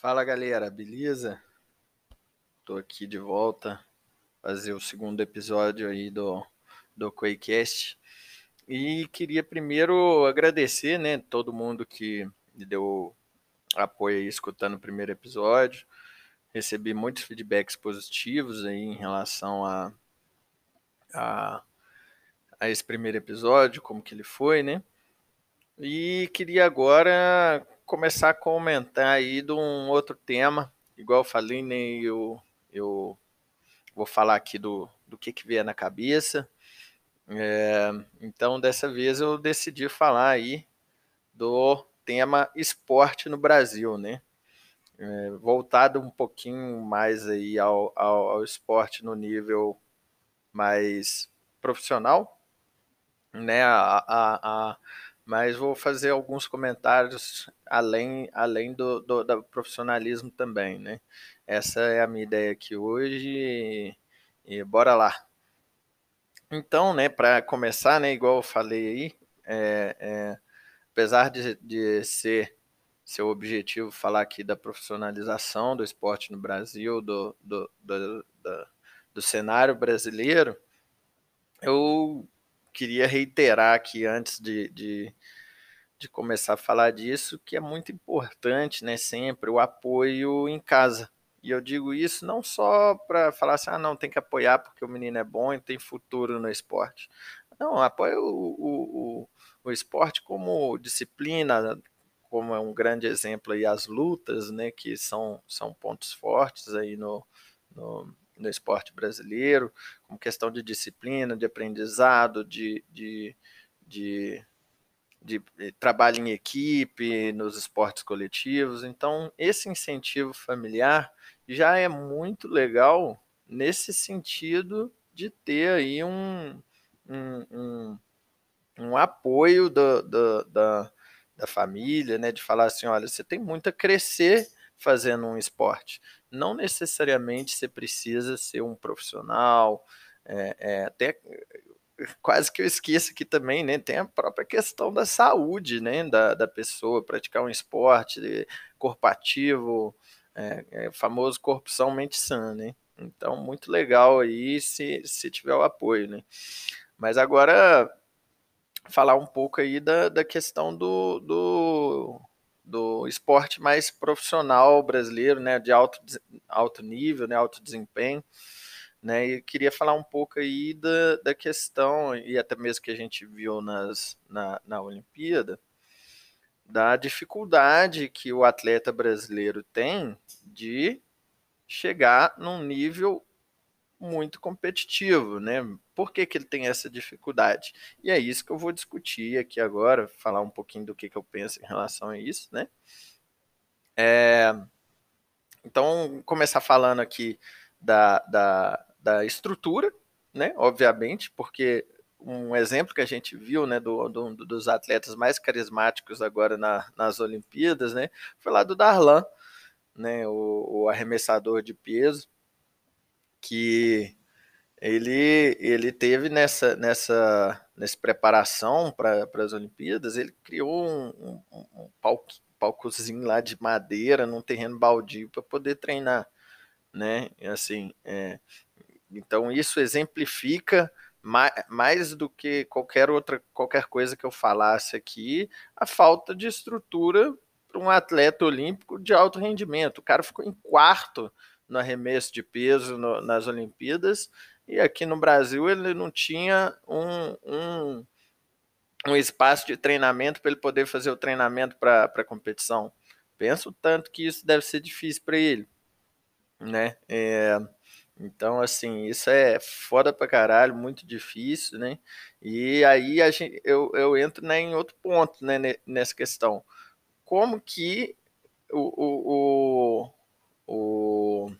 Fala galera, beleza? Tô aqui de volta fazer o segundo episódio aí do do Quaycast e queria primeiro agradecer, né, todo mundo que me deu apoio aí escutando o primeiro episódio. Recebi muitos feedbacks positivos aí em relação a, a, a esse primeiro episódio, como que ele foi, né? E queria agora começar a comentar aí de um outro tema, igual eu falei, né, eu, eu vou falar aqui do, do que, que vier na cabeça. É, então, dessa vez eu decidi falar aí do tema esporte no Brasil, né? É, voltado um pouquinho mais aí ao, ao, ao esporte no nível mais profissional, né? A, a, a mas vou fazer alguns comentários além, além do, do, do, profissionalismo também, né? Essa é a minha ideia aqui hoje e, e bora lá. Então, né, para começar, né, igual eu falei aí, é, é, apesar de, de ser seu objetivo falar aqui da profissionalização do esporte no Brasil, do, do, do, do, do cenário brasileiro, eu queria reiterar aqui antes de, de, de, começar a falar disso, que é muito importante, né, sempre, o apoio em casa. E eu digo isso não só para falar assim, ah, não, tem que apoiar porque o menino é bom e tem futuro no esporte. Não, apoia o, o, o, o esporte como disciplina, como é um grande exemplo aí as lutas, né, que são, são pontos fortes aí no, no no esporte brasileiro, como questão de disciplina, de aprendizado, de, de, de, de, trabalho em equipe, nos esportes coletivos. Então, esse incentivo familiar já é muito legal nesse sentido de ter aí um, um, um, um apoio do, do, da, da família, né, de falar assim, olha, você tem muito a crescer fazendo um esporte não necessariamente você precisa ser um profissional, é, é, até quase que eu esqueço aqui também, né? Tem a própria questão da saúde, né? Da, da pessoa praticar um esporte, corpo ativo, é, é, famoso corpo são, mente sã, né? Então, muito legal aí se, se tiver o apoio, né? Mas agora, falar um pouco aí da, da questão do, do do esporte mais profissional brasileiro, né, de alto, alto nível, né, alto desempenho, né, e queria falar um pouco aí da, da questão, e até mesmo que a gente viu nas, na, na Olimpíada, da dificuldade que o atleta brasileiro tem de chegar num nível muito competitivo, né? Por que, que ele tem essa dificuldade? E é isso que eu vou discutir aqui agora, falar um pouquinho do que, que eu penso em relação a isso, né? É, então, começar falando aqui da, da, da estrutura, né? Obviamente, porque um exemplo que a gente viu, né, do, do dos atletas mais carismáticos agora na, nas Olimpíadas, né, foi lá do Darlan, né, o, o arremessador de peso, que ele, ele teve nessa, nessa, nessa preparação para as Olimpíadas, ele criou um, um, um palco, palcozinho lá de madeira num terreno baldio para poder treinar, né? Assim, é, então isso exemplifica mais, mais do que qualquer outra qualquer coisa que eu falasse aqui a falta de estrutura para um atleta olímpico de alto rendimento. O cara ficou em quarto no arremesso de peso no, nas Olimpíadas, e aqui no Brasil ele não tinha um, um, um espaço de treinamento para ele poder fazer o treinamento para a competição. Penso tanto que isso deve ser difícil para ele, né? É, então, assim, isso é foda pra caralho, muito difícil, né? E aí a gente, eu, eu entro né, em outro ponto né, nessa questão. Como que o, o, o, o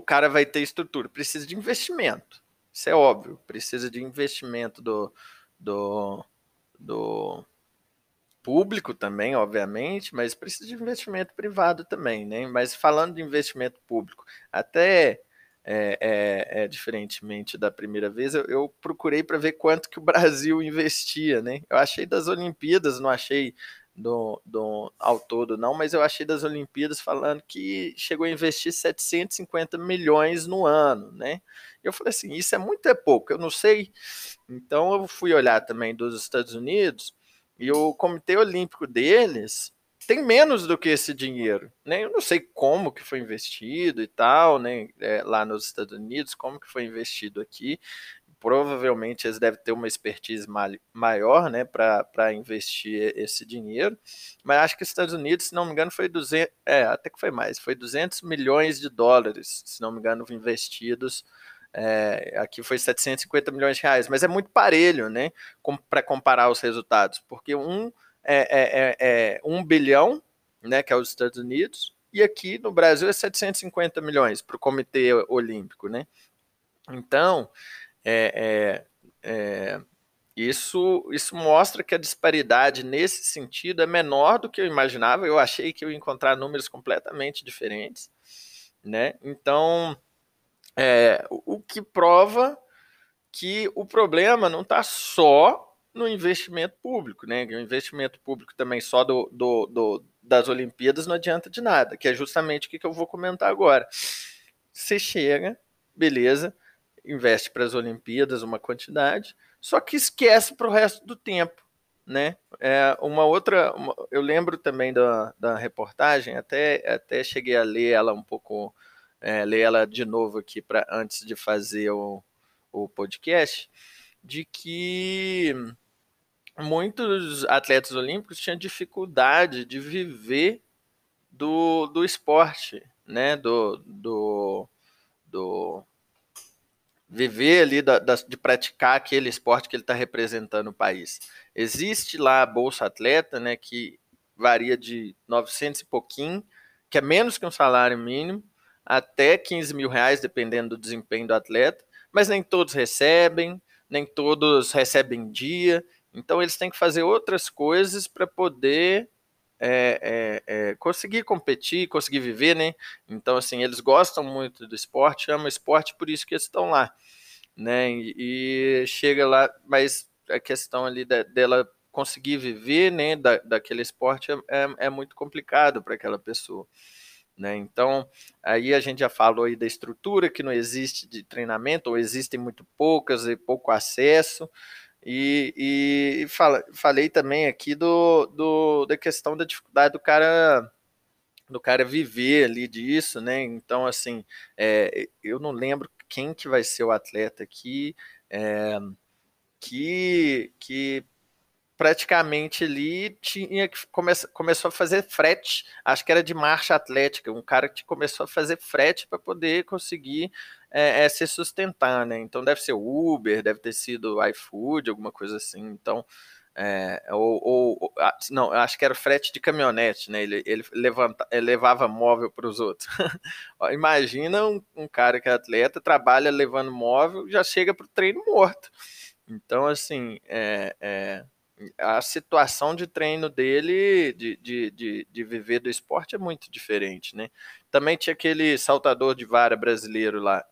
cara vai ter estrutura. Precisa de investimento. Isso é óbvio. Precisa de investimento do, do, do público também, obviamente, mas precisa de investimento privado também, né? Mas falando de investimento público, até é, é, é diferentemente da primeira vez, eu, eu procurei para ver quanto que o Brasil investia, né? Eu achei das Olimpíadas, não achei do, do, ao todo, não, mas eu achei das Olimpíadas falando que chegou a investir 750 milhões no ano, né? Eu falei assim, isso é muito é pouco, eu não sei. Então eu fui olhar também dos Estados Unidos e o Comitê Olímpico deles tem menos do que esse dinheiro, né? Eu não sei como que foi investido e tal, né? É, lá nos Estados Unidos, como que foi investido aqui, provavelmente eles devem ter uma expertise maior né, para investir esse dinheiro, mas acho que os Estados Unidos, se não me engano, foi 200, é, até que foi mais, foi 200 milhões de dólares, se não me engano, investidos, é, aqui foi 750 milhões de reais, mas é muito parelho, né, para comparar os resultados, porque um é, é, é, é um bilhão, né, que é os Estados Unidos, e aqui no Brasil é 750 milhões para o Comitê Olímpico, né? Então, é, é, é, isso, isso mostra que a disparidade nesse sentido é menor do que eu imaginava. Eu achei que eu ia encontrar números completamente diferentes, né? Então, é, o que prova que o problema não está só no investimento público, né? O investimento público também só do, do, do, das Olimpíadas não adianta de nada, que é justamente o que eu vou comentar agora. Você chega, beleza, investe para as Olimpíadas uma quantidade, só que esquece para o resto do tempo. Né? É uma outra, uma, eu lembro também da, da reportagem, até, até cheguei a ler ela um pouco, é, ler ela de novo aqui para antes de fazer o, o podcast, de que muitos atletas olímpicos tinham dificuldade de viver do, do esporte, né? Do, do, viver ali da, da, de praticar aquele esporte que ele está representando o país. Existe lá a Bolsa Atleta, né, que varia de 900 e pouquinho, que é menos que um salário mínimo, até 15 mil reais, dependendo do desempenho do atleta, mas nem todos recebem, nem todos recebem dia, então eles têm que fazer outras coisas para poder é, é, é, conseguir competir, conseguir viver, né? Então, assim, eles gostam muito do esporte, amam esporte, por isso que eles estão lá, né? E, e chega lá, mas a questão ali da, dela conseguir viver, né, da, daquele esporte é, é, é muito complicado para aquela pessoa. Né? Então, aí a gente já falou aí da estrutura que não existe de treinamento, ou existem muito poucas e pouco acesso, e, e fala, falei também aqui do, do, da questão da dificuldade do cara do cara viver ali disso, né? Então, assim, é, eu não lembro quem que vai ser o atleta aqui é, que, que praticamente ali tinha que come, começou a fazer frete, acho que era de marcha atlética, um cara que começou a fazer frete para poder conseguir é, é, se sustentar, né? Então deve ser Uber, deve ter sido iFood, alguma coisa assim. Então, é, ou, ou, não, acho que era frete de caminhonete, né? Ele, ele, levanta, ele levava móvel para os outros. Imagina um, um, cara que é atleta, trabalha levando móvel, já chega para o treino morto. Então, assim, é, é, a situação de treino dele, de, de, de, de, viver do esporte, é muito diferente, né? Também tinha aquele saltador de vara brasileiro lá,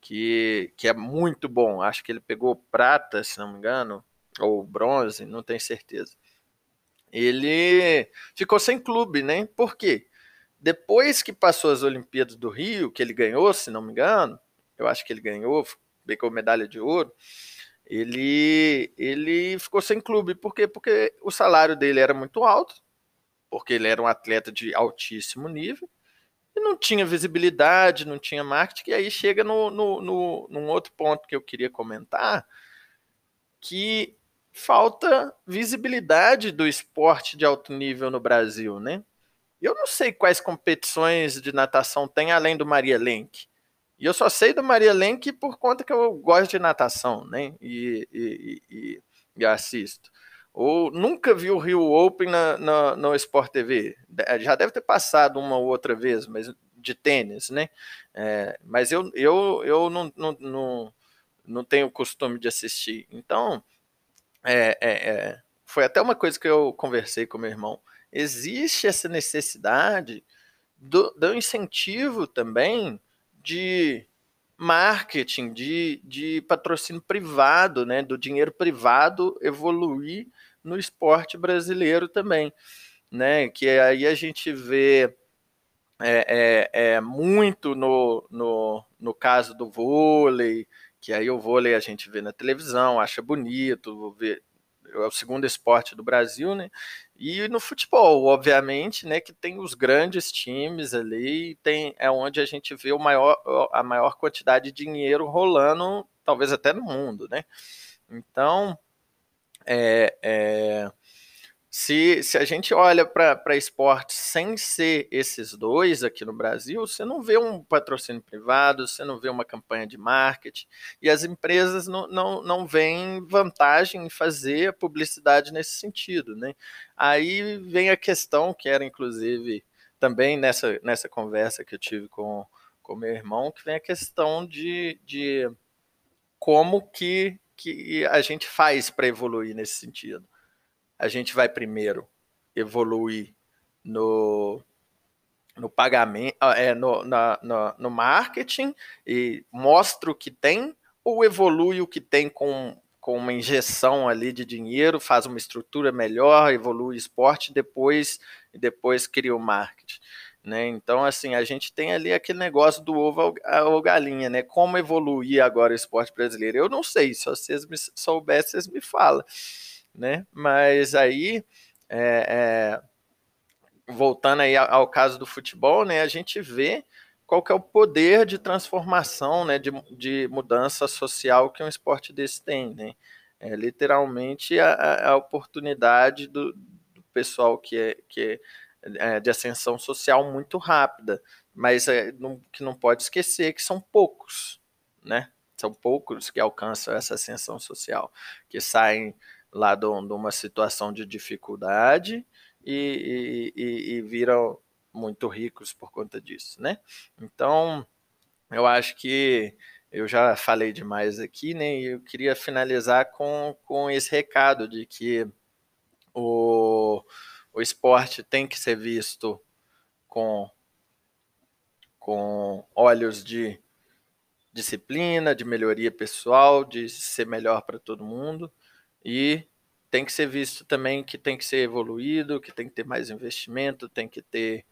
que, que é muito bom. Acho que ele pegou prata, se não me engano, ou bronze, não tenho certeza. Ele ficou sem clube, né? Por quê? Depois que passou as Olimpíadas do Rio, que ele ganhou, se não me engano, eu acho que ele ganhou, pegou medalha de ouro. Ele, ele ficou sem clube. Por quê? Porque o salário dele era muito alto, porque ele era um atleta de altíssimo nível e não tinha visibilidade, não tinha marketing, e aí chega no, no, no, num outro ponto que eu queria comentar, que falta visibilidade do esporte de alto nível no Brasil, né? Eu não sei quais competições de natação tem além do Maria Lenk. E eu só sei do Maria Lenk por conta que eu gosto de natação, né? E, e, e, e assisto ou nunca vi o Rio Open na, na, no Sport TV. Já deve ter passado uma ou outra vez, mas de tênis, né? É, mas eu, eu, eu não, não, não, não tenho costume de assistir. Então, é, é, é, foi até uma coisa que eu conversei com meu irmão. Existe essa necessidade do, do incentivo também de marketing, de, de patrocínio privado, né, do dinheiro privado evoluir no esporte brasileiro também. né? Que aí a gente vê é, é, é muito no, no, no caso do vôlei, que aí o vôlei a gente vê na televisão, acha bonito, vê, é o segundo esporte do Brasil, né? E no futebol, obviamente, né, que tem os grandes times ali, tem é onde a gente vê o maior, a maior quantidade de dinheiro rolando, talvez até no mundo, né? Então, é, é se, se a gente olha para esportes sem ser esses dois aqui no Brasil, você não vê um patrocínio privado, você não vê uma campanha de marketing, e as empresas não, não, não veem vantagem em fazer a publicidade nesse sentido. Né? Aí vem a questão, que era inclusive também nessa, nessa conversa que eu tive com, com meu irmão, que vem a questão de, de como que, que a gente faz para evoluir nesse sentido a gente vai primeiro evoluir no, no pagamento, ah, é, no, na, no, no marketing e mostra o que tem, ou evolui o que tem com, com uma injeção ali de dinheiro, faz uma estrutura melhor, evolui o esporte, depois, depois cria o marketing. Né? Então, assim, a gente tem ali aquele negócio do ovo ou galinha, né? Como evoluir agora o esporte brasileiro? Eu não sei, se vocês me soubessem, vocês me falam né? Mas aí, é, é, voltando aí ao caso do futebol, né? A gente vê qual que é o poder de transformação, né? De, de mudança social que um esporte desse tem, né? É literalmente a, a oportunidade do, do, pessoal que é, que é, é de ascensão social muito rápida, mas é, não, que não pode esquecer que são poucos, né? São poucos que alcançam essa ascensão social, que saem lá de uma situação de dificuldade e, e, e, viram muito ricos por conta disso, né? Então, eu acho que eu já falei demais aqui, né? E eu queria finalizar com, com esse recado de que o, o esporte tem que ser visto com, com olhos de disciplina, de melhoria pessoal, de ser melhor para todo mundo e tem que ser visto também que tem que ser evoluído, que tem que ter mais investimento, tem que ter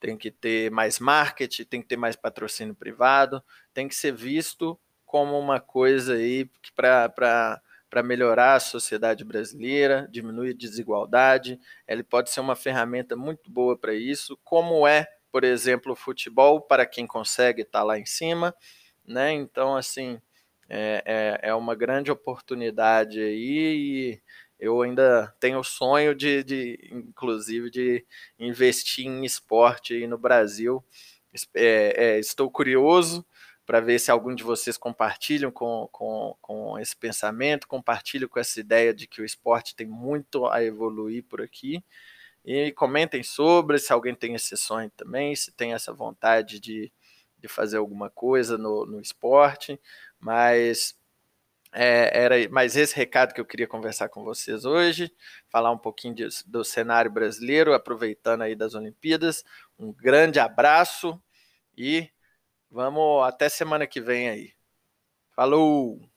tem que ter mais marketing, tem que ter mais patrocínio privado, tem que ser visto como uma coisa aí para melhorar a sociedade brasileira, diminuir desigualdade. Ele pode ser uma ferramenta muito boa para isso, como é, por exemplo, o futebol, para quem consegue estar tá lá em cima. Né? Então, assim, é, é, é uma grande oportunidade aí e eu ainda tenho o sonho de, de inclusive, de investir em esporte aí no Brasil. É, é, estou curioso para ver se algum de vocês compartilham com, com, com esse pensamento, compartilham com essa ideia de que o esporte tem muito a evoluir por aqui. E comentem sobre se alguém tem esse sonho também, se tem essa vontade de, de fazer alguma coisa no, no esporte. Mas é, era mais esse recado que eu queria conversar com vocês hoje, falar um pouquinho de, do cenário brasileiro, aproveitando aí das Olimpíadas. Um grande abraço e vamos até semana que vem aí. Falou!